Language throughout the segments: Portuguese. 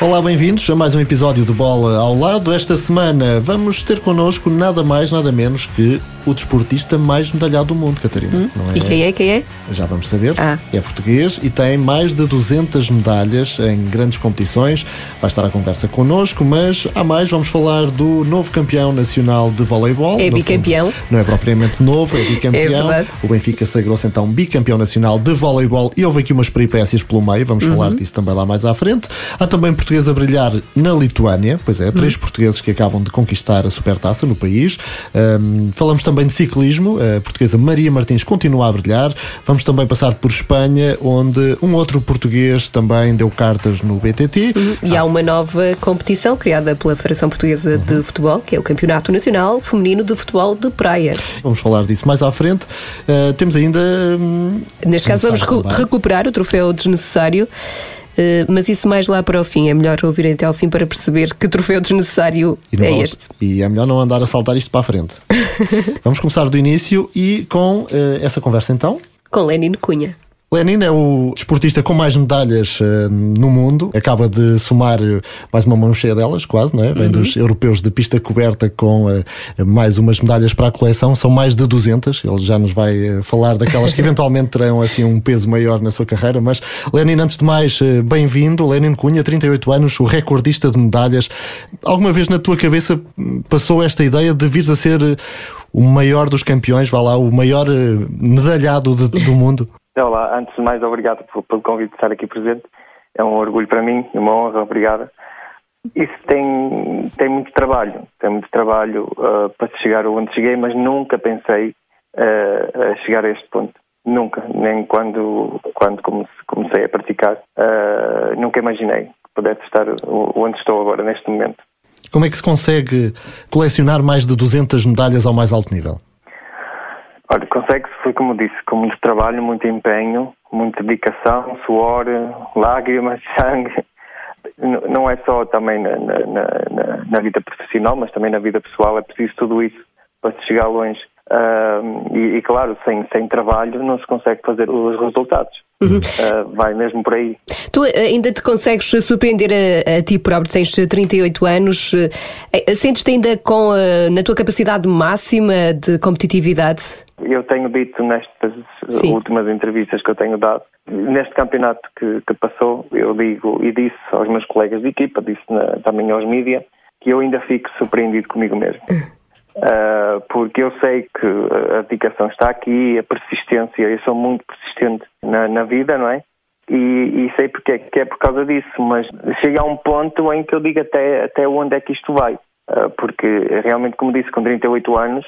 Olá, bem-vindos a mais um episódio do Bola ao Lado. Esta semana vamos ter connosco nada mais, nada menos que o desportista mais medalhado do mundo, Catarina. Hum? É? E quem é? Quem é? Já vamos saber. Ah. É português e tem mais de 200 medalhas em grandes competições. Vai estar à conversa connosco, mas há mais. Vamos falar do novo campeão nacional de voleibol. É bicampeão. fundo, não é propriamente novo, é bicampeão. É verdade. O Benfica sagrou-se então bicampeão nacional de voleibol e houve aqui umas peripécias pelo meio. Vamos Uhum. falar disso também lá mais à frente. Há também português a brilhar na Lituânia. Pois é, três Uhum. portugueses que acabam de conquistar a supertaça no país. Ahm, falamos também de ciclismo. A portuguesa Maria Martins continua a brilhar. Vamos também passar por Espanha, onde um outro português também deu cartas no BTT. E há uma nova competição criada pela Federação Portuguesa de Futebol, que é o Campeonato Nacional Feminino de Futebol de Praia. Vamos falar disso mais à frente. Ah, temos ainda. hum, Neste caso, vamos recuperar o troféu desnecessário. Eh, mas isso mais lá para o fim. É melhor ouvir até ao fim para perceber que troféu desnecessário E é vale- este. E é melhor não andar a saltar isto para a frente. Vamos começar do início e com eh, essa conversa então. Com Lenin Cunha. Lenin é o desportista com mais medalhas eh, no mundo. Acaba de somar eh, mais uma mão cheia delas, quase, não é? Vem dos europeus de pista coberta com eh, mais umas medalhas para a coleção. São mais de 200. Ele já nos vai eh, falar daquelas que eventualmente terão assim um peso maior na sua carreira. Mas, Lenin, antes de mais, bem-vindo. Lenin Cunha, 38 anos, o recordista de medalhas. Alguma vez na tua cabeça hum, passou esta ideia de vires a ser o maior dos campeões, vá lá, o maior medalhado de- do mundo? Olá, antes de mais, obrigado pelo, convite de estar aqui presente. É um orgulho para mim uma honra, obrigada. Isso tem, tem muito trabalho, tem muito trabalho ah, para chegar onde cheguei, mas nunca pensei ah, a chegar a este ponto. Nunca, nem quando, quando comece- comecei a praticar, ah, nunca imaginei que pudesse estar onde estou agora, neste momento. Como é que se consegue colecionar mais de 200 medalhas ao mais alto nível? Olha, consegue-se, foi como disse, com muito trabalho, muito empenho, muita dedicação, suor, lágrimas, sangue. Não é só também na, na- na- na- vida profissional, mas também na vida pessoal, é preciso tudo isso para se chegar longe. Ahm, e, e, claro, sem, sem trabalho não se consegue fazer os resultados. Ah, vai mesmo por aí. Tu eh, ainda te consegues surpreender a, a ti próprio, tens 38 anos, eh, sentes-te ainda com a, na tua capacidade máxima de competitividade? Eu tenho dito nestas Sim. últimas entrevistas que eu tenho dado, neste campeonato que, que passou, eu digo e disse aos meus colegas de equipa, disse na- também aos mídia, que eu ainda fico surpreendido comigo mesmo. Ah, porque eu sei que a dedicação está aqui, a persistência, eu sou muito persistente na, na vida, não é? E, e sei porque é, que é por causa disso, mas chega a um ponto em que eu digo até, até onde é que isto vai. Ah, porque realmente, como disse, com 38 anos,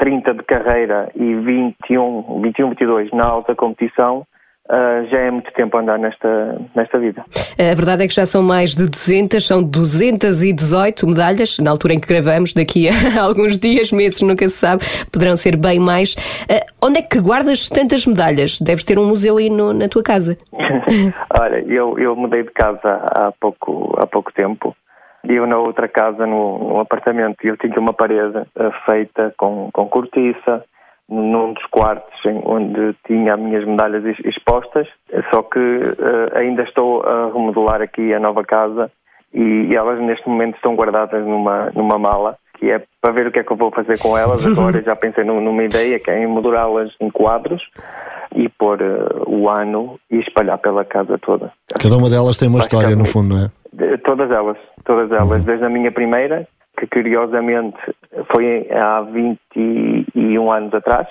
30 de carreira e 21, 21, 22 na alta competição, ah, já é muito tempo a andar nesta, nesta vida. A verdade é que já são mais de 200, são 218 medalhas, na altura em que gravamos, daqui a alguns dias, meses, nunca se sabe, poderão ser bem mais. Eh, onde é que guardas tantas medalhas? Deves ter um museu aí no- na tua casa. Olha, eu, eu mudei de casa há pouco, há pouco tempo. E eu na outra casa, no, no apartamento, eu tinha uma parede eh, feita com, com cortiça, num dos quartos em- onde tinha as minhas medalhas ex- expostas, só que eh, ainda estou a remodelar aqui a nova casa e, e elas neste momento estão guardadas numa, numa mala, que é para ver o que é que eu vou fazer com elas. Agora já pensei num- numa ideia, que é em moldurá-las em quadros e pôr eh, o ano e espalhar pela casa toda. Cada uma delas tem uma história, no fundo, não é? De- Todas elas, todas elas, desde a minha primeira, que curiosamente foi há 21 anos atrás,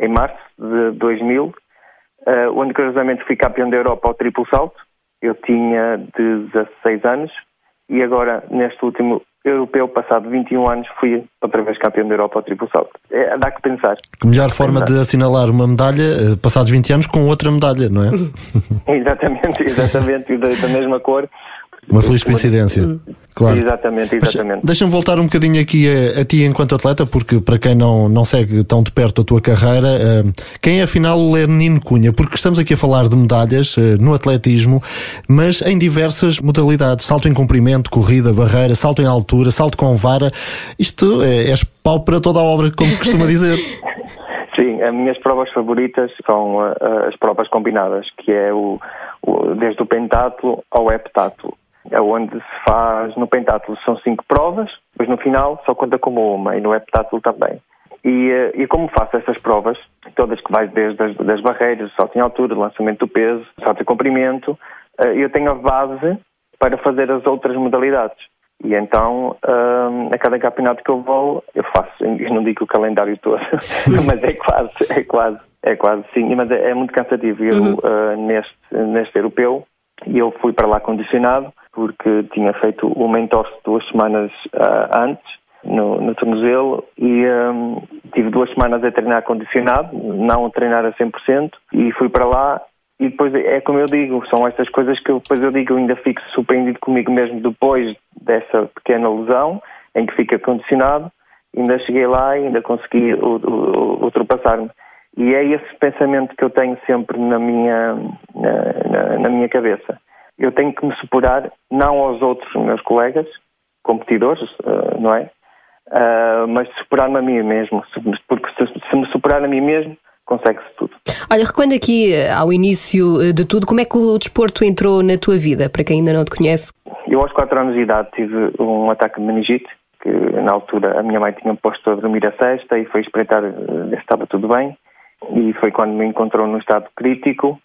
em março de 2000, eh, onde curiosamente fui campeão da Europa ao triplo salto. Eu tinha 16 anos e agora, neste último europeu, passado 21 anos, fui outra vez campeão da Europa ao triplo salto. É, dá que pensar. Que melhor forma de assinalar uma medalha, eh, passados 20 anos, com outra medalha, não é? Exatamente, exatamente, e da mesma cor. Uma feliz coincidência. Hum. Claro. Exatamente, exatamente. Deixa-me voltar um bocadinho aqui a, a, ti enquanto atleta, porque para quem não, não segue tão de perto a tua carreira, uh, quem é afinal o Lenino Cunha? Porque estamos aqui a falar de medalhas uh, no atletismo, mas em diversas modalidades: salto em comprimento, corrida, barreira, salto em altura, salto com vara. Isto é, és pau para toda a obra, como se costuma dizer. Sim, as minhas provas favoritas são uh, as provas combinadas, que é o, o desde o pentátulo ao heptátulo é onde se faz, no pentátulo são cinco provas, depois no final só conta como uma, e no heptátulo também. E, eh, e como faço essas provas, todas que vai desde as das barreiras, salto em altura, lançamento do peso, salto em comprimento, eh, eu tenho a base para fazer as outras modalidades. E então, eh, a cada campeonato que eu vou, eu faço, eu não digo o calendário todo, mas é quase, é quase, é quase, sim, mas é, é muito cansativo. Eu, uhum. neste, neste europeu, eu fui para lá condicionado, porque tinha feito o mentor duas semanas uh, antes, no, no tornozelo, e um, tive duas semanas a treinar condicionado, não a treinar a 100%, e fui para lá. E depois é como eu digo, são estas coisas que depois eu digo, eu ainda fico surpreendido comigo mesmo depois dessa pequena lesão, em que fica condicionado, ainda cheguei lá e ainda consegui ultrapassar-me. E é esse pensamento que eu tenho sempre na minha, na, na, na minha cabeça eu tenho que me superar não aos outros meus colegas, competidores, uh, não é? Uh, mas superar-me a mim mesmo, porque se, se me superar a mim mesmo, consegue-se tudo. Olha, recuando aqui eh, ao início de tudo, como é que o desporto entrou na tua vida, para quem ainda não te conhece? Eu aos 4 anos de idade tive um ataque de meningite, que na altura a minha mãe tinha posto a dormir a sexta e foi espreitar se estava tudo bem, e foi quando me encontrou num estado crítico,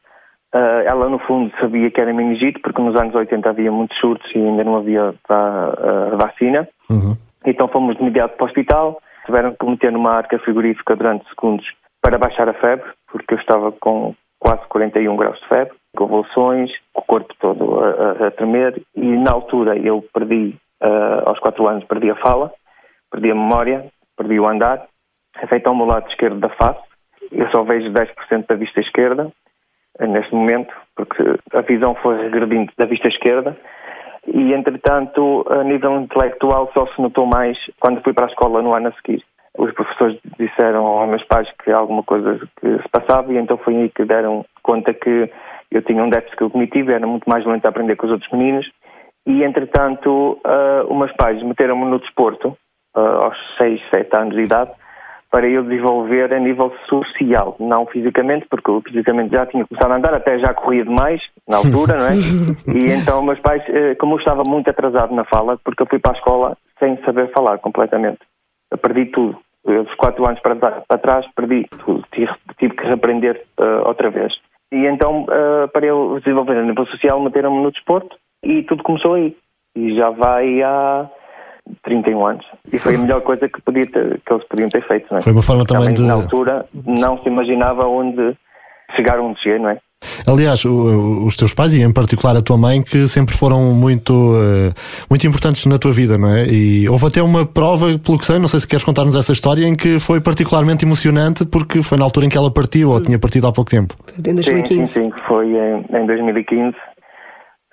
Uh, ela, no fundo, sabia que era meningite, porque nos anos 80 havia muitos surtos e ainda não havia uh, vacina. Uhum. Então fomos de imediato para o hospital, tiveram que meter numa arca frigorífica durante segundos para baixar a febre, porque eu estava com quase 41 graus de febre, convulsões, o corpo todo a, a, a tremer, e na altura eu perdi, uh, aos 4 anos, perdi a fala, perdi a memória, perdi o andar, afetou o lado esquerdo da face, eu só vejo 10% da vista esquerda, neste momento, porque a visão foi regredindo da vista esquerda e, entretanto, a nível intelectual só se notou mais quando fui para a escola no ano a seguir. Os professores disseram aos meus pais que alguma coisa que se passava e então foi aí que deram conta que eu tinha um déficit cognitivo, era muito mais lento a aprender com os outros meninos e, entretanto, uh, os meus pais meteram-me no desporto uh, aos 6, 7 anos de idade para eu desenvolver a nível social, não fisicamente, porque eu fisicamente já tinha começado a andar, até já corria demais na altura, não é? E então meus pais, eh, como eu estava muito atrasado na fala, porque eu fui para a escola sem saber falar completamente, eu perdi tudo. Eu, dos quatro anos para, para trás, perdi tudo, tive, tive que reaprender uh, outra vez. E então, uh, para eu desenvolver a nível social, meteram-me no desporto e tudo começou aí. E já vai há 31 anos. E foi a melhor coisa que, podia ter, que eles podiam ter feito. Não é? Foi uma forma também, também de. Na altura não se imaginava onde chegar onde cheguei, não é? Aliás, o, os teus pais e em particular a tua mãe que sempre foram muito, uh, muito importantes na tua vida, não é? E houve até uma prova, pelo que sei, não sei se queres contar-nos essa história, em que foi particularmente emocionante porque foi na altura em que ela partiu ou tinha partido há pouco tempo. Em 2015. Sim, sim, sim foi em, em 2015 eh,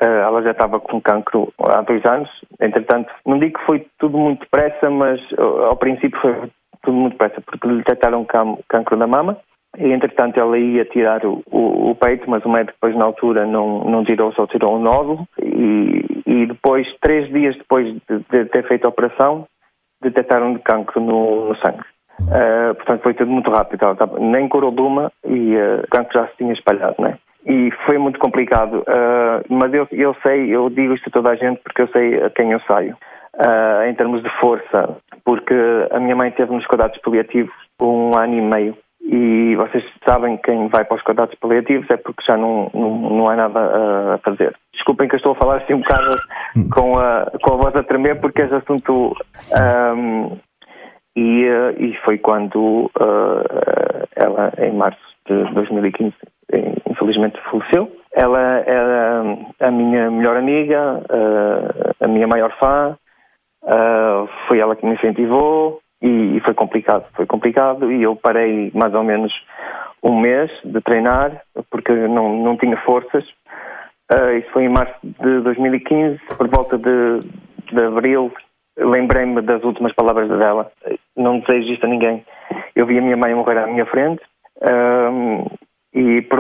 ela já estava com cancro há dois anos. Entretanto, não digo que foi tudo muito depressa, mas eh, ao princípio foi tudo muito depressa, porque lhe detectaram cancro da mama. E, entretanto, ela ia tirar o, o, o, peito, mas o médico depois, na altura, não, não tirou, só tirou um nódulo. E, e depois, três dias depois de, de ter feito a operação, detectaram cancro no, no sangue. Uh, portanto, foi tudo muito rápido. Ela nem curou de uma e uh, o cancro já se tinha espalhado, né? E foi muito complicado. Uh, mas eu, eu sei, eu digo isto a toda a gente porque eu sei a quem eu saio, uh, em termos de força, porque a minha mãe teve nos cuidados paliativos um ano e meio. E vocês sabem quem vai para os cuidados paliativos é porque já não, não, não há nada a fazer. Desculpem que eu estou a falar assim um bocado com a, com a voz a tremer porque esse assunto. Um, e, e foi quando uh, ela, em março de 2015, infelizmente faleceu. Ela era a minha melhor amiga, a minha maior fã, foi ela que me incentivou e foi complicado. Foi complicado e eu parei mais ou menos um mês de treinar porque não, não tinha forças isso foi em março de 2015, por volta de, de abril. Lembrei-me das últimas palavras dela. Não desejo isto a ninguém. Eu vi a minha mãe morrer à minha frente.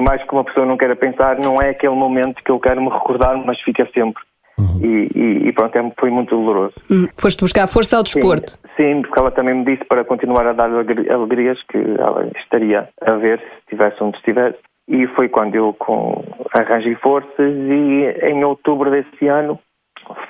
Mais que uma pessoa não queira pensar, não é aquele momento que eu quero me recordar, mas fica sempre. Uhum. E, e, e, pronto, é, foi muito doloroso. Hum, foste buscar força ao desporto? Sim, sim, porque ela também me disse para continuar a dar alegrias que ela estaria a ver se estivesse onde estivesse. E foi quando eu com, arranjei forças e em outubro desse ano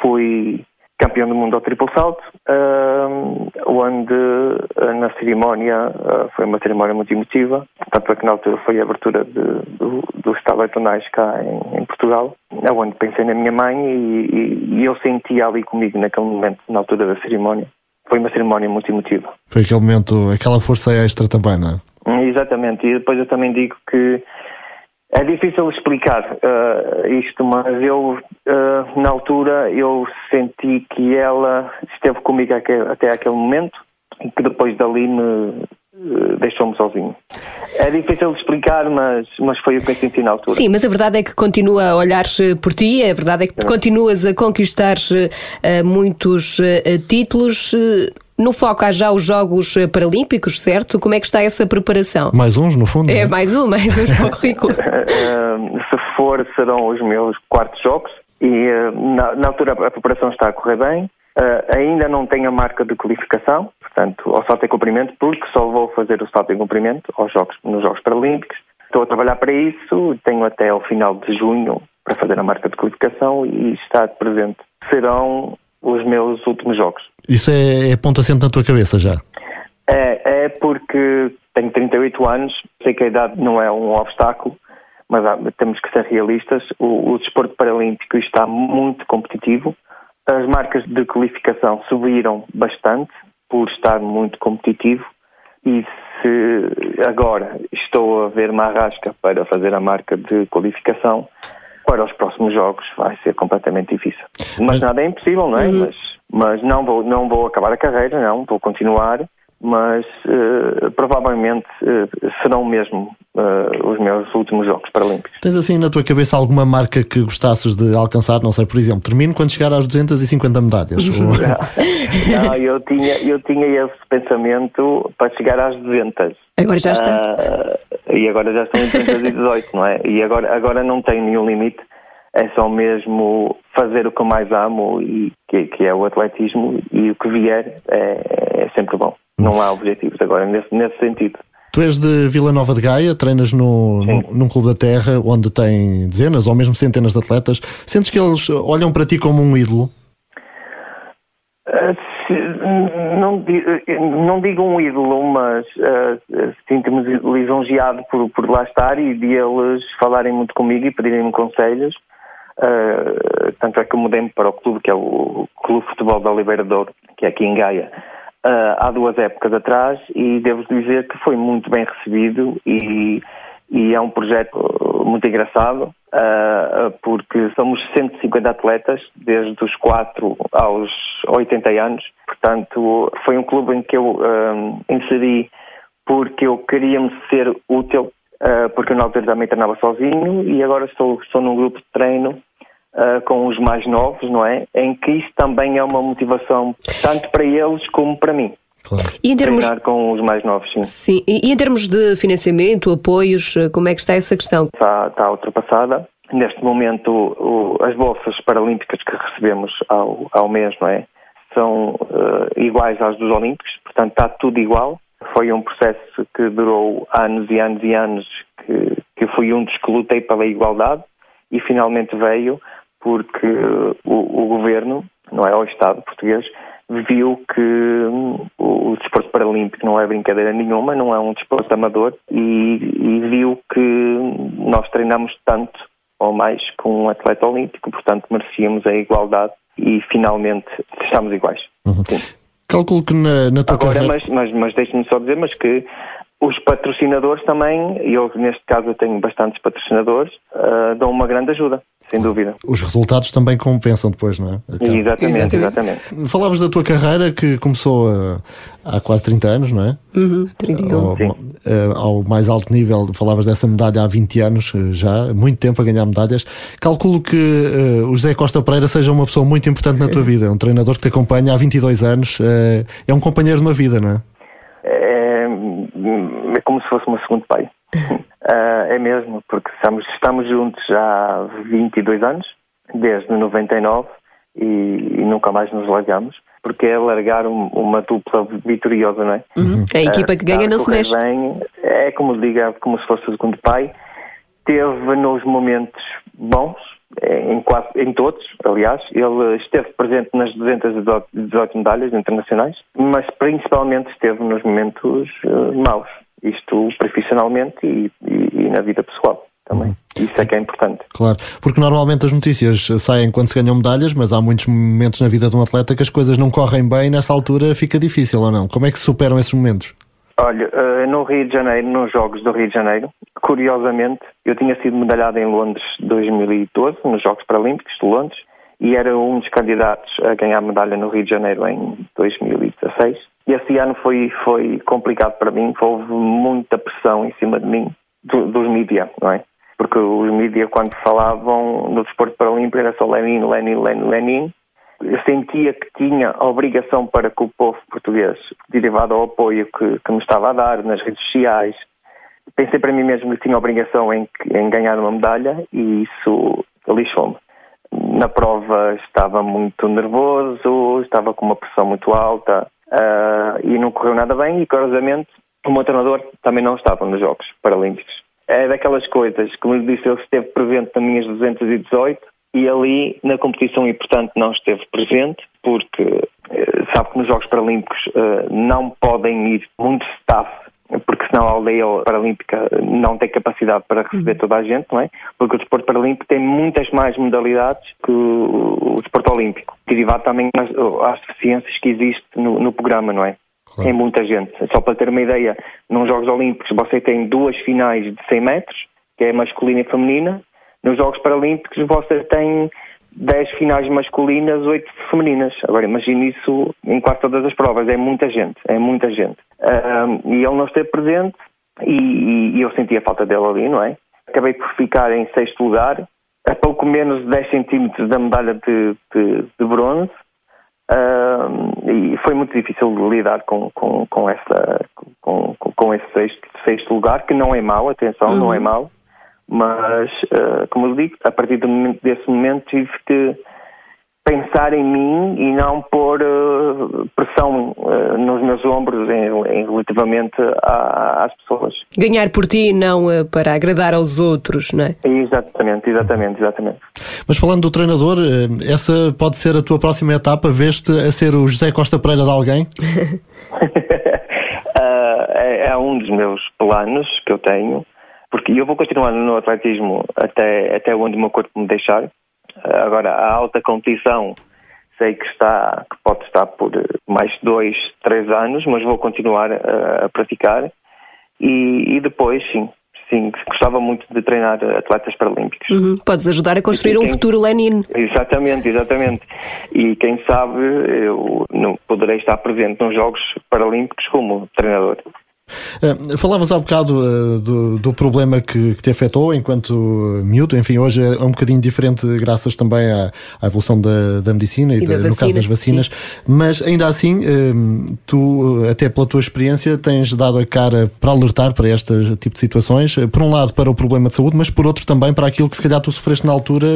fui campeão do mundo ao triplo salto, uh, onde uh, na cerimónia uh, foi uma cerimónia muito emotiva, tanto é que na altura foi a abertura de, do, do Estado Tonais cá em, em, Portugal, onde pensei na minha mãe e, e, e eu sentia ali comigo naquele momento, na altura da cerimónia. Foi uma cerimónia muito emotiva. Foi aquele momento, aquela força extra também, não é? Exatamente, e depois eu também digo que é difícil explicar uh, isto, mas eu, uh, na altura, eu senti que ela esteve comigo até, aquele momento e que depois dali me uh, deixou-me sozinho. É difícil de explicar, mas, mas foi o que eu senti na altura. Sim, mas a verdade é que continua a olhar por ti, a verdade é que continuas a conquistar muitos títulos. No foco há já os Jogos Paralímpicos, certo? Como é que está essa preparação? Mais uns, no fundo? É, é? mais um, mais uns para o currículo. Se for, serão os meus quartos Jogos e eh, na, na altura a preparação está a correr bem. Uh, ainda não tenho a marca de qualificação, portanto, ao salto em comprimento, porque só vou fazer o salto em comprimento aos jogos, nos Jogos Paralímpicos. Estou a trabalhar para isso, tenho até ao final de junho para fazer a marca de qualificação e estar presente. Serão os meus últimos jogos. Isso é, é ponto assente na tua cabeça já? É, é porque tenho 38 anos, sei que a idade não é um obstáculo, mas há, temos que ser realistas. O, o desporto paralímpico está muito competitivo. As marcas de qualificação subiram bastante por estar muito competitivo e se agora estou a ver uma arrasca para fazer a marca de qualificação, para os próximos jogos vai ser completamente difícil. Mas, nada é impossível, não é? Uhum. Mas, mas não, vou, não vou acabar a carreira, não, vou continuar, mas uh, provavelmente uh, serão mesmo uh, os meus últimos Jogos Paralímpicos. Tens assim na tua cabeça alguma marca que gostasses de alcançar? Não sei, por exemplo, termino quando chegar às 250 medalhas. não, não, eu, tinha, eu tinha esse pensamento para chegar às 200. Agora já está. E agora já estão em 218, não é? E agora, agora não tenho nenhum limite, é só mesmo fazer o que eu mais amo, e que, que é o atletismo, e o que vier é, é sempre bom. Não há objetivos agora nesse, nesse sentido. Tu és de Vila Nova de Gaia, treinas no, no, num clube da terra onde tem dezenas ou mesmo centenas de atletas. Sentes que eles olham para ti como um ídolo? Uh, se, não, não digo um ídolo, mas uh, sinto-me lisonjeado por, por lá estar e de eles falarem muito comigo e pedirem-me conselhos. Uh, tanto é que mudei-me para o clube, que é o Clube Futebol da Oliveira que é aqui em Gaia, uh, há duas épocas atrás e devo dizer que foi muito bem recebido e, e é um projeto muito engraçado uh, porque somos 150 atletas desde os 4 aos 80 anos, portanto foi um clube em que eu inseri porque eu queria-me ser útil Uh, porque eu na altura também treinava sozinho e agora estou, estou num grupo de treino uh, com os mais novos, não é? Em que isso também é uma motivação tanto para eles como para mim. Claro. E em termos Treinar com os mais novos, sim. Sim. E, e, em termos de financiamento, apoios, eh, como é que está essa questão? Está, está ultrapassada. Neste momento, o, as bolsas paralímpicas que recebemos ao, ao mês, não é? São uh, iguais às dos Olímpicos, portanto está tudo igual. Foi um processo que durou anos e anos e anos, que, que fui um dos que lutei pela igualdade e finalmente veio porque o, o governo, não é o Estado português, viu que hum, o desporto paralímpico não é brincadeira nenhuma, não é um desporto amador e, e viu que nós treinamos tanto ou mais com um atleta olímpico, portanto merecíamos a igualdade e finalmente estamos iguais. Uhum. Calculo que na, na tua Agora, carreira... mas, mas, mas deixe-me só dizer, mas que os patrocinadores também, e eu neste caso eu tenho bastantes patrocinadores, uh, dão uma grande ajuda, sem dúvida. Os resultados também compensam depois, não é? Exatamente, exatamente, exatamente. Falavas da tua carreira que começou uh, há quase 30 anos, não é? Uhum, 31. Ao, uh, ao, mais alto nível, falavas dessa medalha há 20 anos já, muito tempo a ganhar medalhas. Calculo que o José Costa Pereira seja uma pessoa muito importante na tua vida, um treinador que te acompanha há 22 anos, é um companheiro de uma vida, não é? É como se fosse meu segundo pai. uh, é mesmo, porque estamos, estamos juntos há 22 anos, desde 99, e, e nunca mais nos largamos, porque é largar um, uma dupla vitoriosa, não é? Uhum. A equipa que ganha uh, não se mexe. Bem, é como diga, como se fosse o segundo pai. Teve nos momentos bons, em, quase, em todos, aliás. Ele esteve presente nas 218 medalhas internacionais, mas principalmente esteve nos momentos uh, maus. Isto profissionalmente e, e, e na vida pessoal também. Uhum. Isso é que é importante. Claro, porque normalmente as notícias saem quando se ganham medalhas, mas há muitos momentos na vida de um atleta que as coisas não correm bem e nessa altura fica difícil ou não? Como é que se superam esses momentos? Olha, uh, no Rio de Janeiro, nos Jogos do Rio de Janeiro, curiosamente, eu tinha sido medalhado em Londres 2012, nos Jogos Paralímpicos de Londres, e era um dos candidatos a ganhar medalha no Rio de Janeiro em 2016. E esse ano foi, foi complicado para mim, houve muita pressão em cima de mim, do, dos mídias, não é? Porque os mídias, quando falavam no desporto paralímpico, era só Lenin, Lenin, Lenin, Lenin, sentia que tinha a obrigação para com o povo português, derivado ao apoio que, que me estava a dar nas redes sociais. Pensei para mim mesmo que tinha a obrigação em, em ganhar uma medalha e isso lixou-me. Na prova estava muito nervoso, estava com uma pressão muito alta uh, e não correu nada bem e, curiosamente, o meu treinador também não estava nos Jogos Paralímpicos. É daquelas coisas, como disse, ele esteve presente nas minhas 218 e ali na competição importante não esteve presente porque eh, sabe que nos Jogos Paralímpicos uh, não podem ir muito staff porque senão a aldeia paralímpica não tem capacidade para receber uhum. toda a gente, não é? Porque o desporto paralímpico tem muitas mais modalidades que o, o desporto olímpico, derivado também às, às deficiências que existem no, no programa, não é? Claro. Tem muita gente. Só para ter uma ideia, nos Jogos Olímpicos você tem duas finais de 100 metros, que é masculina e feminina, nos Jogos Paralímpicos você tem 10 finais masculinas, 8 femininas. Agora imagine isso em quase todas as provas, é muita gente, é muita gente. Um, e ele não esteve presente e, e, eu senti a falta dele ali, não é? Acabei por ficar em sexto lugar, a pouco menos de 10 centímetros da medalha de, de, de bronze. Um, e foi muito difícil lidar com, com, com, essa, com, com esse sexto, sexto lugar, que não é mau, atenção, uhum. não é mau, mas, uh, como eu digo, a partir momento, desse momento tive que pensar em mim e não pôr uh, pressão uh, nos meus ombros em, em relativamente a, às pessoas. Ganhar por ti e não uh, para agradar aos outros, não é? Exatamente, exatamente, exatamente. Mas falando do treinador, essa pode ser a tua próxima etapa? Veste a ser o José Costa Pereira de alguém? é, é um dos meus planos que eu tenho porque eu vou continuar no atletismo até, até onde o meu corpo me deixar. Agora, a alta competição sei que está que pode estar por mais dois, três anos, mas vou continuar a, a praticar e, e, depois, sim, sim, gostava muito de treinar atletas paralímpicos. Uhum. Podes ajudar a construir quem, um futuro Lenin. Exatamente, exatamente. E quem sabe eu não poderei estar presente nos Jogos Paralímpicos como treinador. Uh, falavas há bocado uh, do, do, problema que, que, te afetou enquanto miúdo, enfim, hoje é um bocadinho diferente graças também à, à evolução da, da medicina e, e da, no caso das vacinas, sim. mas ainda assim, uh, tu, até pela tua experiência, tens dado a cara para alertar para este tipo de situações, por um lado para o problema de saúde, mas por outro também para aquilo que se calhar tu sofreste na altura,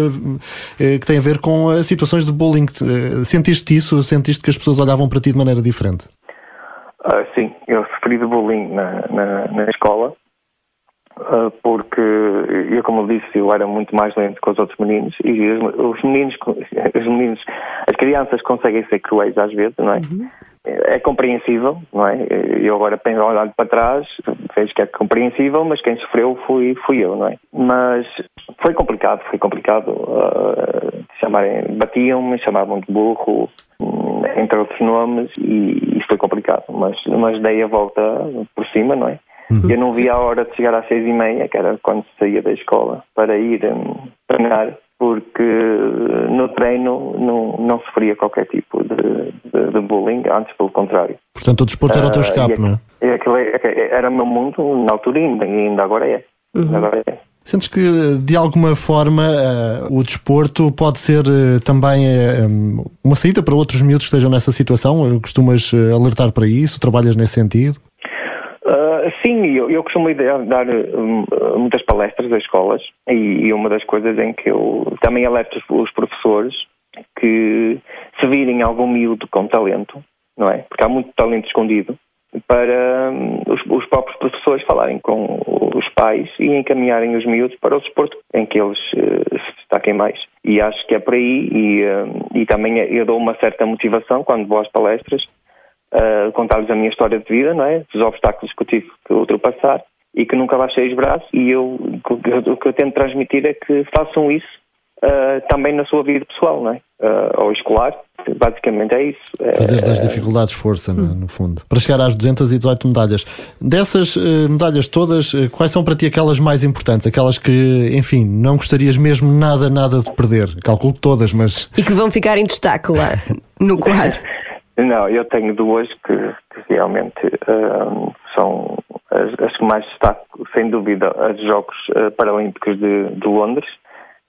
que tem a ver com situações de bullying. Sentiste isso? Sentiste que as pessoas olhavam para ti de maneira diferente? Uh, sim, eu sofri de bullying na, na, na escola, uh, porque eu, como eu disse, eu era muito mais lento que os outros meninos e os, os meninos, os meninos, as crianças conseguem ser cruéis às vezes, não é? Uhum. É compreensível, não é? Eu agora penso olhando para trás, vejo que é compreensível, mas quem sofreu fui, fui eu, não é? Mas foi complicado, foi complicado. Uh, chamarem, batiam-me, chamavam de burro, entre outros nomes, e isso foi complicado. Mas, mas dei a volta por cima, não é? Uhum. Eu não via a hora de chegar às seis e meia, que era quando saía da escola, para ir um, treinar, porque no treino não, não sofria qualquer tipo de, de, de, bullying, antes pelo contrário. Portanto, o desporto era o teu escape, uh, não é? Aquilo era o meu mundo na altura ainda, ainda agora é. Uhum. Agora é. Sentes que, de alguma forma, uh, o desporto pode ser uh, também uh, uma saída para outros miúdos que estejam nessa situação? Costumas alertar para isso? Trabalhas nesse sentido? sim, eu, eu costumo dar um, muitas palestras às escolas e, e, uma das coisas em que eu também alerto os professores que se virem algum miúdo com talento, não é? Porque há muito talento escondido, para um, os, os, próprios professores falarem com os pais e encaminharem os miúdos para o desporto em que eles uh, se destaquem mais. E acho que é por aí, e, uh, e também eu dou uma certa motivação quando vou às palestras, uh, contar-lhes a minha história de vida, não é? Dos obstáculos que eu tive que ultrapassar e que nunca baixei os braços, e eu, o que eu tento transmitir é que façam isso uh, também na sua vida pessoal, não é? Uh, ou escolar, basicamente é isso. Fazer das dificuldades força, no, no, fundo. Para chegar às 218 medalhas. Dessas uh, medalhas todas, uh, quais são para ti aquelas mais importantes? Aquelas que, enfim, não gostarias mesmo nada, nada de perder? Calculo todas, mas. E que vão ficar em destaque lá no quadro. não, eu tenho duas que, que realmente uh, são as, as, que mais destaco, sem dúvida, as Jogos Paralímpicos de, de Londres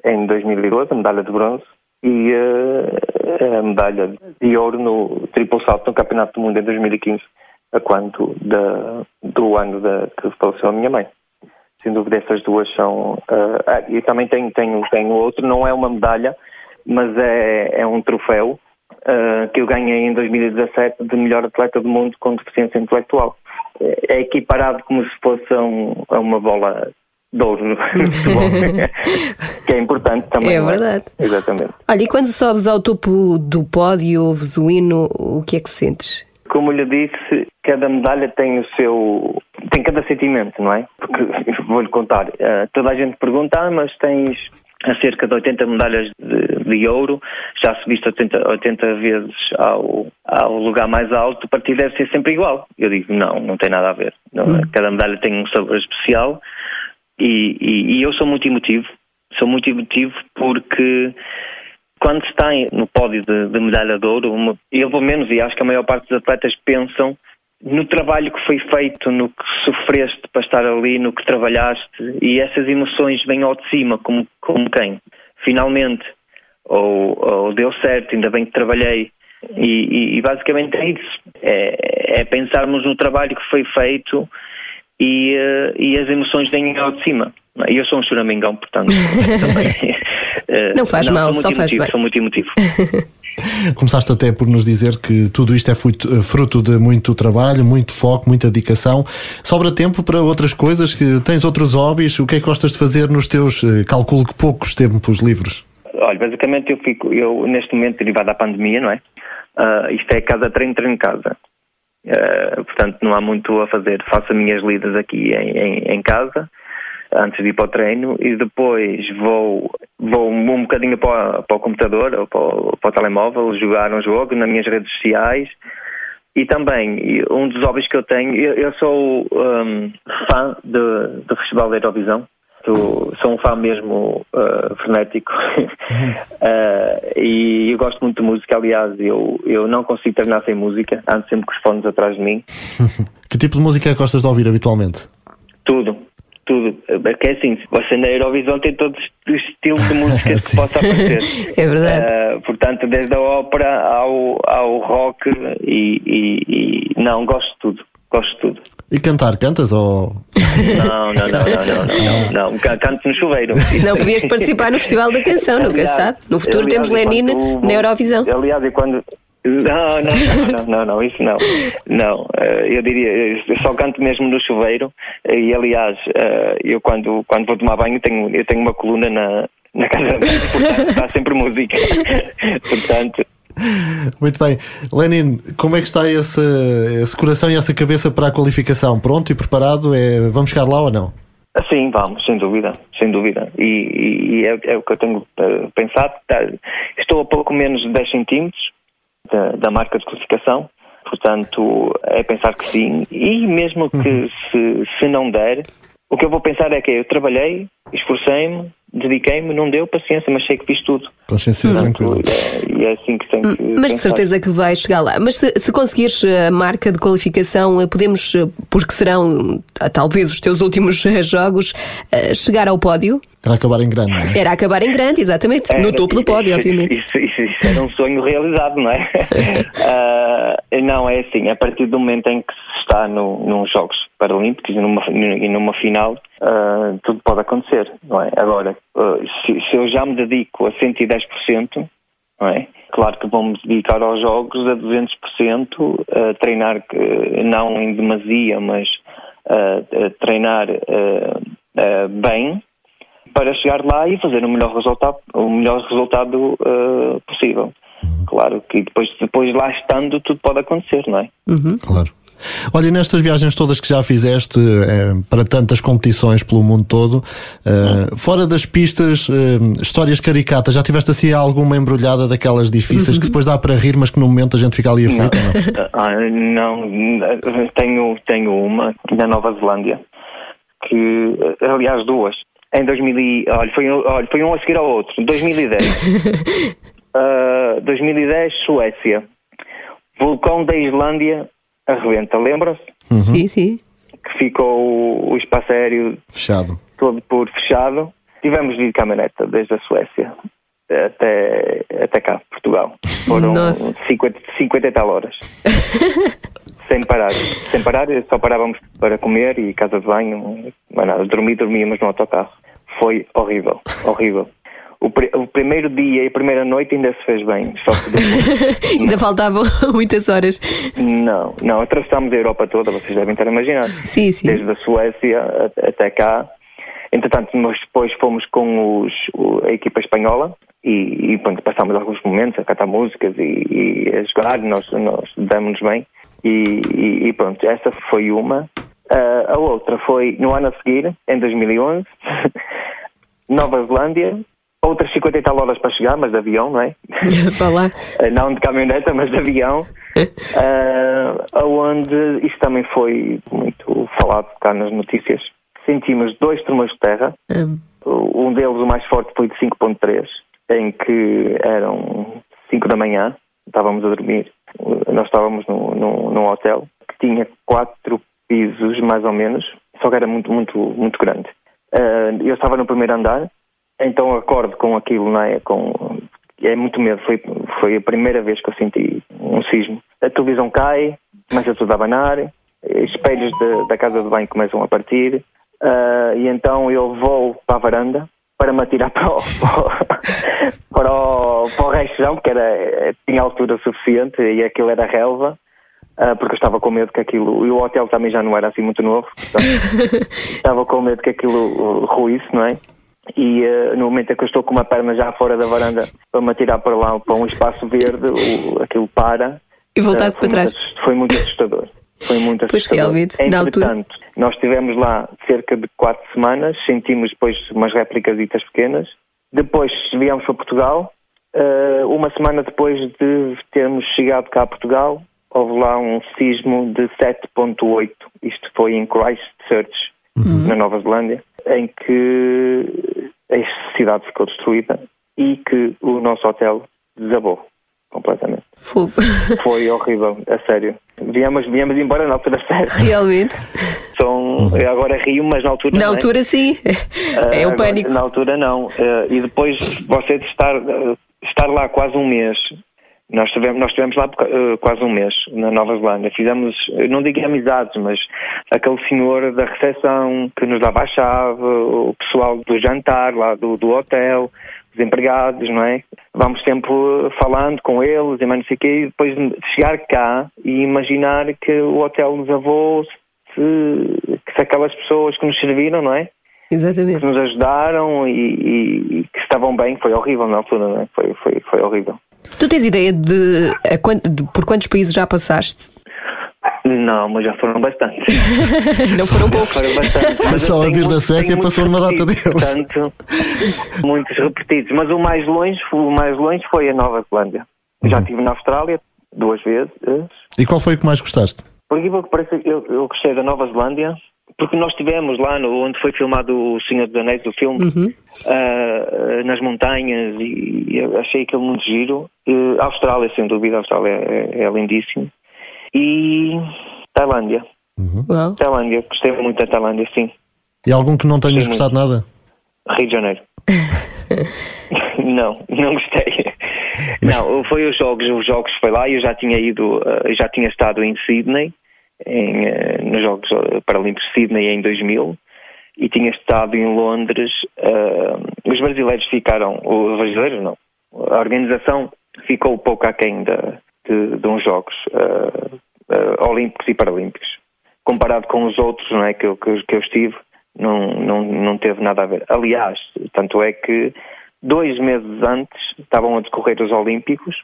em 2012, a medalha de bronze, e uh, a medalha de ouro no triplo salto no Campeonato do Mundo em 2015, a quando da, do ano da, que faleceu a minha mãe. Sem dúvida, essas duas são. Uh, e também tenho, tenho, tenho outro, não é uma medalha, mas é, é um troféu uh, que eu ganhei em 2017 de melhor atleta do mundo com deficiência intelectual. É, é equiparado como se fosse um, a uma bola de ouro no futebol, que é importante também. É, é? verdade. É? Exatamente. Olha, e quando sobes ao topo do pódio, ouves o hino, o que é que sentes? Como lhe disse, cada medalha tem o seu. tem cada sentimento, não é? Porque, vou-lhe contar, uh, toda a gente pergunta, ah, mas tens a cerca de 80 medalhas de, de ouro, já subiste 80, 80 vezes ao, ao lugar mais alto, para ti deve ser sempre igual. Eu digo, não, não tem nada a ver. Não, hum. Cada medalha tem um sabor especial e, e, e eu sou muito emotivo, sou muito emotivo porque quando se está no pódio de, de medalha de ouro, uma, eu pelo menos, e acho que a maior parte dos atletas pensam no trabalho que foi feito, no que sofreste para estar ali, no que trabalhaste, e essas emoções vêm ao de cima, como, como quem? Finalmente, ou, ou deu certo, ainda bem que trabalhei. E, e, e basicamente é isso. É, é pensarmos no trabalho que foi feito e, uh, e as emoções vêm ao de cima. E eu sou um choramingão, portanto, também. Uh, não faz não, mal, só faz emotivo, bem. Sou muito emotivo. Começaste até por nos dizer que tudo isto é fruto de muito trabalho, muito foco, muita dedicação. Sobra tempo para outras coisas? Que tens outros hobbies? O que é que gostas de fazer nos teus, eh, calculo que poucos tempos livres? Olha, basicamente eu fico, eu neste momento derivado da pandemia, não é? Uh, isto é cada treino, treino casa. Uh, portanto, não há muito a fazer. Faço as minhas lidas aqui em, em, em, casa, antes de ir para o treino, e depois vou, vou um bocadinho para, para o computador ou para o, para o, telemóvel, jogar um jogo nas minhas redes sociais. E também, um dos hobbies que eu tenho, eu, eu sou um, fã do, do Festival da Eurovisão. Sou, sou um fã mesmo uh, frenético uh, e eu gosto muito de música. Aliás, eu, eu não consigo treinar sem música, ando sempre com os fones atrás de mim. que tipo de música gostas de ouvir habitualmente? Tudo, tudo. Porque é assim, você na Eurovisão tem todos os estilos de música que possa aparecer. É verdade. Uh, portanto, desde a ópera ao, ao rock e, e, e não, gosto de tudo. Gosto de tudo. E cantar, cantas ou. Não, não, não, não, não, não, não. Canto no chuveiro. Não podias participar no Festival da Canção, nunca sabe. No futuro aliás, temos Lenine quando... na Eurovisão. Aliás, e quando. Não, não, não, não, não, isso não. Não, eh, eu diria, eu só canto mesmo no chuveiro e aliás, eh, eu quando, quando vou tomar banho tenho, eu tenho uma coluna na, na casa portanto está sempre música. portanto, muito bem. Lenin, como é que está esse, esse coração e essa cabeça para a qualificação? Pronto e preparado? É, vamos chegar lá ou não? Sim, vamos, sem dúvida, sem dúvida. E, e, e é, é, o que eu tenho uh, pensado. Tá, estou a pouco menos de 10 centímetros da, da marca de qualificação, portanto, é pensar que sim. E mesmo que uhum. se, se não der, o que eu vou pensar é que eu trabalhei, esforcei-me, dediquei-me, não deu paciência, mas sei que fiz tudo. Consciência tranquila. E é assim que tem que. Mas de pensar. certeza que vai chegar lá. Mas se, se conseguires a marca de qualificação, eh, podemos, eh, porque serão talvez os teus últimos eh, jogos, eh, chegar ao pódio? Era acabar em grande, não é? Era acabar em grande, exatamente. No Era- topo do pódio, obviamente. Isso, isso- isso era um sonho realizado, não é? Ah, não, é assim, a partir do momento em que se está no, nos Jogos Paralímpicos e numa, e numa final, ah, tudo pode acontecer, não é? Agora, ah, se, se eu já me dedico a 110%, não é? Claro que vou-me dedicar aos Jogos a 200%, a treinar, não em demasia, mas a treinar bem, para chegar lá e fazer o melhor resultado, o melhor resultado eh, possível. Claro que depois, depois lá estando tudo pode acontecer, não é? Claro. Olha, e nestas viagens todas que já fizeste eh, para tantas competições pelo mundo todo, eh, fora das pistas, eh, histórias caricatas, já tiveste assim alguma embrulhada daquelas difíceis que depois dá para rir, mas que no momento a gente fica ali aflito? Não. Ah, não, tenho, tenho uma na Nova Zelândia, que, aliás, duas. Em 2000, e- olha, foi, um- olha, foi um a seguir ao outro. 2010. Ah, 2010, Suécia. Vulcão da Islândia arrebenta, lembram-se? Sim, sim. Que ficou o, espaço aéreo Fechado. todo por fechado. Tivemos de ir de caminhoneta desde a Suécia até, até cá, Portugal. Foram Nossa. 50, 50 e tal horas. sem parar. Sem parar, só parávamos para comer e casa de banho. Não é nada. Dormir, dormíamos no autocarro. Foi horrível, horrível. O, pri- o primeiro dia e a primeira noite ainda se fez bem. Só que depois, Ainda faltavam muitas horas. não, não. Atravessámos a Europa toda, vocês devem ter imaginado Sim, sim. desde a Suécia a- até cá. Entretanto, nós depois fomos com os, a equipa espanhola e, e pronto, passámos alguns momentos a cantar músicas e, e a jogar, nós, nós damos-nos bem. E, e- e pronto, essa foi uma. Ah, a outra foi no ano a seguir, em 2011, Nova Zelândia, outras 50 e tal horas para chegar, mas de avião, não é? Vá lá. Eh, não de caminhoneta, mas de avião, uh, onde isso também foi muito falado cá nas notícias. Sentimos dois tremores de terra, Hum. um deles, o mais forte, foi de 5.3, em que eram 5 da manhã, estávamos a dormir, nós estávamos num, num, num hotel que tinha quatro pisos, mais ou menos, só que era muito, muito, muito grande. Uh, eu estava no primeiro andar, então acordo com aquilo, não é? Com, é muito medo. Foi, foi a primeira vez que eu senti um sismo. A televisão cai, começa tudo a abanar, espelhos de- da casa de banho começam a partir, ah, e então eu vou para a varanda para me atirar para o, para o, para o rechão, que era, tinha altura suficiente e aquilo era relva. Ah, porque eu estava com medo que aquilo. E o hotel também já não era assim muito novo, estava com medo que aquilo uh, ruísse, não é? E eh, no momento em que eu estou com uma perna já fora da varanda para me atirar para lá, para um espaço verde, o- aquilo para. E voltaste foi para trás. muito Foi muito assustador. Foi muito Pois, assustador. realmente, na altura. Entretanto, nós estivemos lá cerca de quatro semanas, sentimos depois umas réplicasitas pequenas. Depois viemos para Portugal. Eh, uma semana depois de termos chegado cá a Portugal, houve lá um sismo de 7.8. Isto foi em Christchurch, na Nova Zelândia, em que a cidade ficou destruída e que o nosso hotel desabou completamente. Fogo. Foi horrível, a sério. Viemos, viemos embora na altura certa. Realmente. São, eu agora rio, mas na altura Na não é? altura, sim. É o pânico. Na altura não. Ah, e depois você de estar, ah, estar lá quase um mês. Nós estivemos, nós estivemos lá ah, quase um mês, na Nova Zelândia. Fizemos, não digo amizades, mas aquele senhor da recepção que nos dava a chave, o pessoal do jantar lá do, do hotel, os empregados, não é? Vamos sempre falando com eles e mais não sei o quê, e depois de chegar cá e imaginar que o hotel nos avô, se, que se aquelas pessoas que nos serviram, não é? Exatamente. que nos ajudaram e, e- e que estavam bem, foi horrível na altura, não é? foi, foi, foi horrível. Tu tens ideia de, a de por quantos países já passaste? Não, mas já foram bastantes. Não foram poucos. Foram. Mas Só a vir da Suécia passou numa data deles. Portanto, muitos repetidos. Mas o mais longe, o mais longe foi a Nova Zelândia. Já Uhum. estive na Austrália duas vezes. E qual foi o que mais gostaste? Por aquilo que parece, eu, eu gostei da Nova Zelândia porque nós estivemos lá no, onde foi filmado o Senhor dos Anéis, do filme, uhum. uh, nas montanhas, e, e achei aquilo muito giro. Uh, Austrália, sem dúvida, a Austrália é, é lindíssimo. E Tailândia. Uhum. Tailândia, gostei muito da Tailândia, sim. E algum que não tenhas gostei gostado muito. nada? Rio de Janeiro. não, não gostei. Mas... Não, foi os jogos, os jogos foi lá e eu já tinha ido, uh, já tinha estado em Sydney em, uh, nos Jogos eh, Paralímpicos de Sydney em 2000 e tinha estado em Londres. Uh, os brasileiros ficaram, os brasileiros não, a organização ficou pouco aquém de, de, de uns Jogos uh, uh, Olímpicos e Paralímpicos. Comparado com os outros não é, que, eu, que eu estive, não, não, não teve nada a ver. Aliás, tanto é que dois meses antes estavam a decorrer os Olímpicos,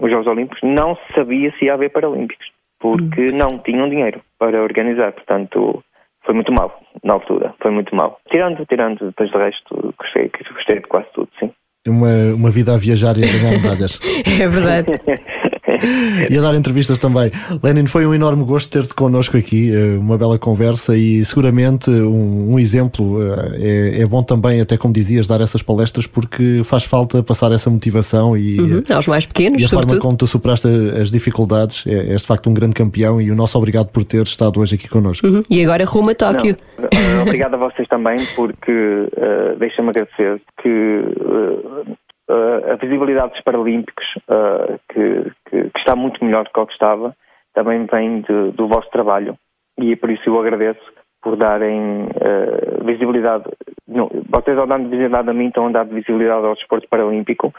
os Jogos Olímpicos, não se sabia se ia haver Paralímpicos porque não tinham dinheiro para organizar, portanto foi muito mal na altura, foi muito mal. Tirando, tirando depois do resto, gostei, gostei de quase tudo, sim. Uma, uma vida a viajar e a ganhar medalhas. é verdade. e a dar entrevistas também. Lenin, foi um enorme gosto ter-te connosco aqui, eh, uma bela conversa e seguramente um, um exemplo. Eh, é, é, bom também, até como dizias, dar essas palestras porque faz falta passar essa motivação e uhum, aos mais pequenos. E a sobretudo. forma como tu superaste as dificuldades. É, és de facto um grande campeão e o nosso obrigado por ter estado hoje aqui connosco. Uhum. E agora rumo a Tóquio. Não, obrigado a vocês também, porque uh, deixa-me agradecer que uh, uh, a visibilidade dos Paralímpicos, uh, que, que, que, está muito melhor do que o que estava, também vem de, do vosso trabalho. E é por isso eu agradeço por darem uh, visibilidade. Não, vocês ao dar visibilidade a mim estão a dar visibilidade ao desporto paralímpico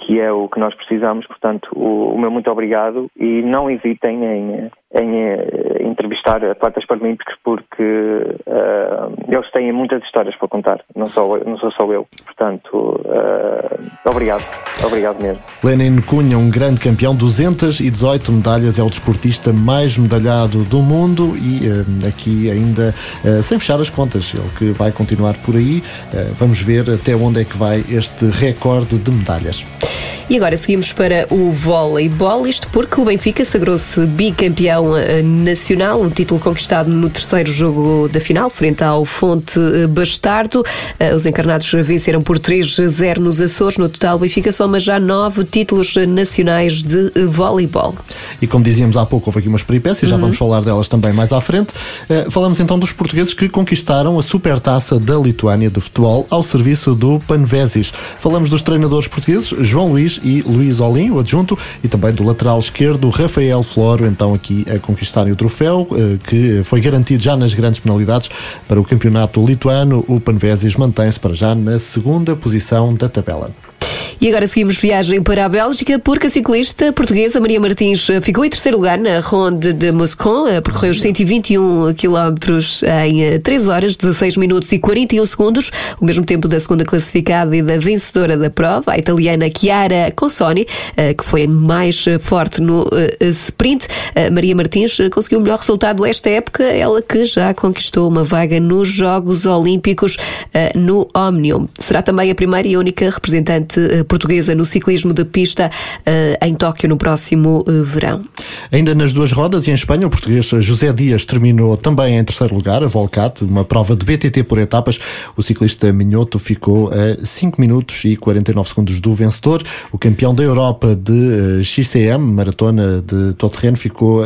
que é o que nós precisamos. Portanto, o, o meu muito obrigado e não hesitem em, em, eh, entrevistar atletas paralímpicos porque uh, eles têm muitas histórias para contar, não sou, não sou só eu. Portanto, uh, obrigado, obrigado mesmo. Lenin Cunha, um grande campeão, 218 medalhas, é o desportista mais medalhado do mundo e uh, aqui ainda sem fechar as contas, ele que vai continuar por aí. vamos ver até onde é que vai este recorde de medalhas. E agora seguimos para o voleibol, isto porque o Benfica sagrou-se bicampeão eh, nacional, um título conquistado no terceiro jogo da final, frente ao Fonte eh, Bastardo. Eh, os encarnados venceram por 3-0 nos Açores. No total, Benfica soma já nove títulos nacionais de voleibol. E como dizíamos há pouco, houve aqui umas peripécias, já uhum. vamos falar delas também mais à frente. Falamos então dos portugueses que conquistaram a supertaça da Lituânia de futebol ao serviço do Panvesis. Falamos dos treinadores portugueses, João Luís e Luís Olim, o adjunto, e também do lateral esquerdo, Rafael Floro, então aqui a conquistarem o troféu, eh, que foi garantido já nas grandes penalidades para o campeonato lituano. O Panvesis mantém-se para já na segunda posição da tabela. E agora seguimos viagem para a Bélgica, porque a ciclista portuguesa Maria Martins eh, ficou em terceiro lugar na Ronde de Moscou, eh, percorreu os 121 km em 3 eh, horas, 16 minutos e 41 segundos, o mesmo tempo da segunda classificada e da vencedora da prova, a italiana Chiara Consoni, que foi mais forte no sprint. Maria Martins conseguiu o melhor resultado esta época, ela que já conquistou uma vaga nos Jogos Olímpicos no Omnium. Será também a primeira e única representante portuguesa no ciclismo de pista uh, em Tóquio no próximo uh, verão. Ainda nas duas rodas e em Espanha, o português José Dias terminou também em terceiro lugar, a Volcat, uma prova de BTT por etapas. O ciclista Minhoto ficou a 5 minutos e 49 segundos do vencedor. O campeão da Europa de uh, XCM, maratona de todo terreno, ficou,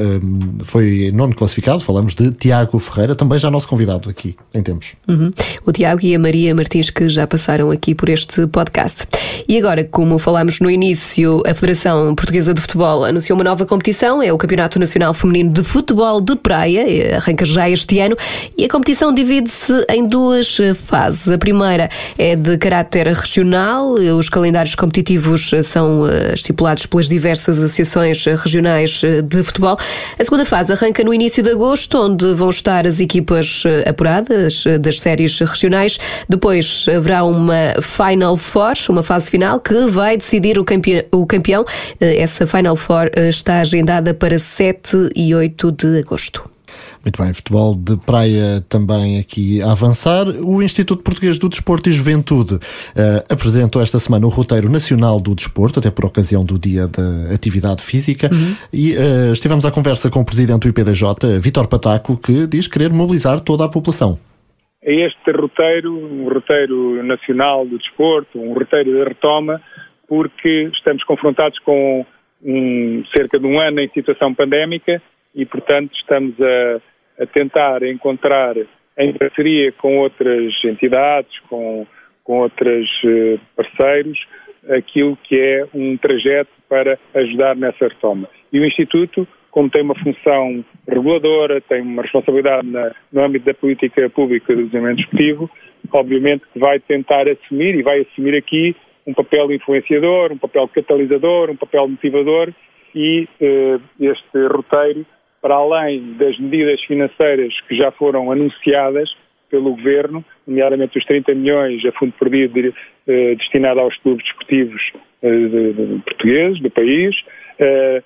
foi nono classificado. Falamos de Tiago Ferreira, também já nosso convidado aqui em tempos. Uhum. O Tiago e a Maria Martins que já passaram aqui por este podcast. E agora agora, como falámos no início, a Federação Portuguesa de Futebol anunciou uma nova competição, é o Campeonato Nacional Feminino de Futebol de Praia, arranca já este ano, e a competição divide-se em duas fases. A primeira é de caráter regional, os calendários competitivos são eh, estipulados pelas diversas associações regionais eh, de futebol. A segunda fase arranca no início de agosto, onde vão estar as equipas eh, apuradas das séries regionais. Depois haverá uma Final Four, uma fase final, que vai decidir o campeão. O campeão. Eh, essa Final Four eh, está agendada para 7 e 8 de agosto. Muito bem, futebol de praia também aqui a avançar. O Instituto Português do Desporto e Juventude uh, apresentou esta semana o roteiro nacional do desporto, até por ocasião do Dia da Atividade Física, uhum. e uh, estivemos à conversa com o presidente do IPDJ, Vítor Pataco, que diz querer mobilizar toda a população. É este roteiro, um roteiro nacional do desporto, um roteiro de retoma, porque estamos confrontados com um, cerca de um ano em situação pandémica e, portanto, estamos a a tentar encontrar em parceria com outras entidades, com, com outros eh, parceiros, aquilo que é um trajeto para ajudar nessa retoma. E o Instituto, como tem uma função reguladora, tem uma responsabilidade na, no âmbito da política pública do desenvolvimento esportivo, obviamente que vai tentar assumir e vai assumir aqui um papel influenciador, um papel catalisador, um papel motivador e eh, este roteiro para além das medidas financeiras que já foram anunciadas pelo Governo, nomeadamente os 30 milhões a fundo perdido eh, destinado aos clubes desportivos eh, de, de, portugueses, do país, eh,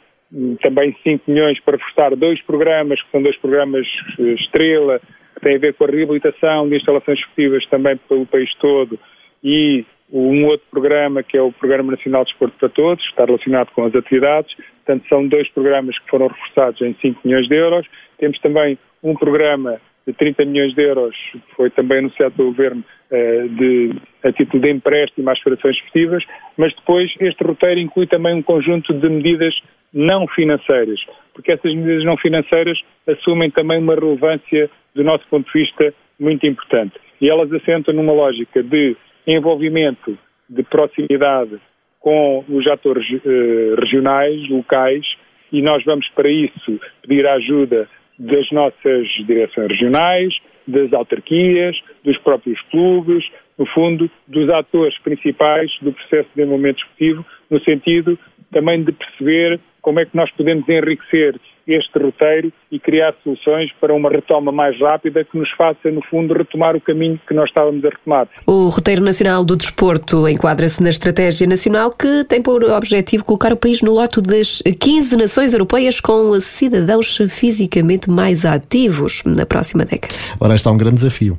também 5 milhões para forçar dois programas, que são dois programas eh, estrela, que têm a ver com a reabilitação de instalações esportivas também pelo país todo, e um outro programa que é o Programa Nacional de Desporto para Todos, que está relacionado com as atividades. Portanto, são dois programas que foram reforçados em 5 milhões de euros. Temos também um programa de 30 milhões de euros, que foi também anunciado pelo Governo, eh, de, a título de empréstimo às federações esportivas, mas depois este roteiro inclui também um conjunto de medidas não financeiras, porque essas medidas não financeiras assumem também uma relevância, do nosso ponto de vista, muito importante. E elas assentam numa lógica de envolvimento de proximidade com os atores eh, regionais, locais, e nós vamos para isso pedir a ajuda das nossas direções regionais, das autarquias, dos próprios clubes, no fundo, dos atores principais do processo de desenvolvimento esportivo, no sentido também de perceber como é que nós podemos enriquecer este roteiro e criar soluções para uma retoma mais rápida que nos faça, no fundo, retomar o caminho que nós estávamos a retomar. O Roteiro Nacional do Desporto enquadra-se na Estratégia Nacional que tem por objetivo colocar o país no lote das 15 nações europeias com cidadãos fisicamente mais ativos na próxima década. Ora, está um grande desafio.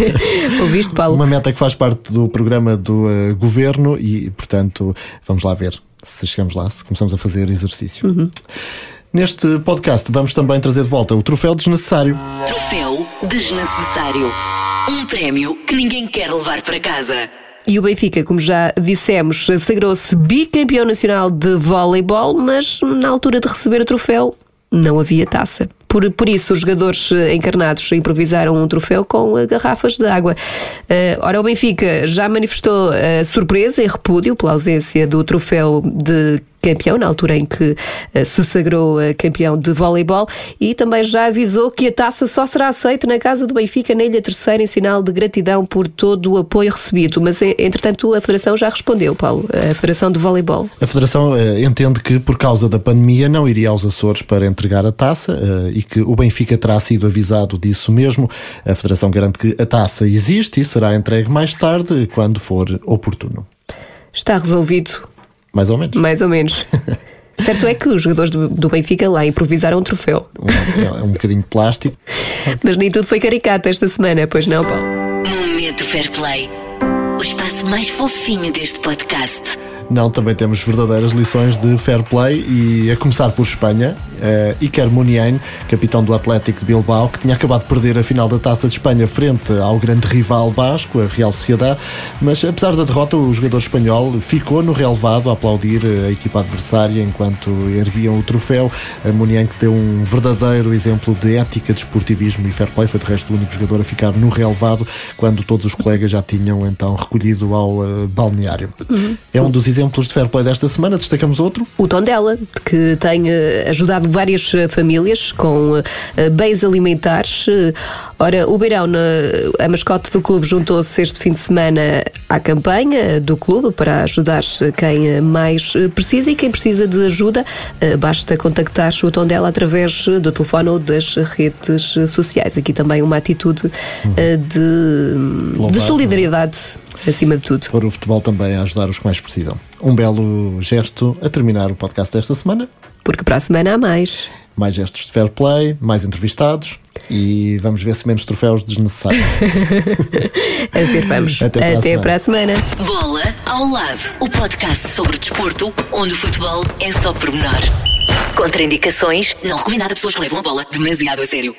Ouviste, Paulo? Uma meta que faz parte do programa do uh, governo e, portanto, vamos lá ver se chegamos lá, se começamos a fazer exercício. Uhum. Neste podcast vamos também trazer de volta o troféu desnecessário. Troféu desnecessário. Um prémio que ninguém quer levar para casa. E o Benfica, como já dissemos, sagrou-se bicampeão nacional de voleibol, mas na altura de receber o troféu não havia taça. Por, por isso, os jogadores encarnados improvisaram um troféu com garrafas de água. Uh, ora, o Benfica já manifestou surpresa e repúdio pela ausência do troféu de campeão, na altura em que uh, se sagrou uh, campeão de voleibol, e também já avisou que a taça só será aceita na casa do Benfica na Ilha Terceira em sinal de gratidão por todo o apoio recebido. Mas, entretanto, a Federação já respondeu, Paulo, a Federação de Voleibol. A Federação entende que, por causa da pandemia, não iria aos Açores para entregar a taça e que o Benfica terá sido avisado disso mesmo. A Federação garante que a taça existe e será entregue mais tarde, quando for oportuno. Está resolvido mais ou menos. Mais ou menos. certo é que os jogadores do, do Benfica lá improvisaram um troféu. É um, um bocadinho de plástico. Mas nem tudo foi caricato esta semana, pois não, Paulo? Momento Fair Play. O espaço mais fofinho deste podcast. Não, também temos verdadeiras lições de fair play e a começar por Espanha. Uh, Iker Muniain, capitão do Atlético de Bilbao, que tinha acabado de perder a final da Taça de Espanha frente ao grande rival basco, a Real Sociedad, mas apesar da derrota, o jogador espanhol ficou no relevado a aplaudir a equipa adversária enquanto erguiam o troféu. A Muniain que deu um verdadeiro exemplo de ética, de esportivismo e fair play, foi de resto o único jogador a ficar no relevado quando todos os colegas já tinham então recolhido ao uh, balneário. Uhum. É um dos exemplos de fair play desta semana. Destacamos outro. O Tondela, que tem uh, ajudado várias uh, famílias com uh, bens alimentares. Ora, o Beirão, a mascote do clube, juntou-se este fim de semana à campanha do clube para ajudar quem mais precisa e quem precisa de ajuda. Basta contactar o Tondela através do telefone ou das redes sociais. Aqui também uma atitude uhum. de, de solidariedade acima de tudo. Para o futebol também a ajudar os que mais precisam. Um belo gesto a terminar o podcast desta semana. Porque para a semana há mais. Mais gestos de fair play, mais entrevistados. e vamos ver se menos troféus desnecessários. a ver, vamos. Até para a Até semana. para a semana. Bola ao lado. O podcast sobre desporto, onde o futebol é só pormenor. Contraindicações, não recomendado a pessoas que levam a bola demasiado a sério.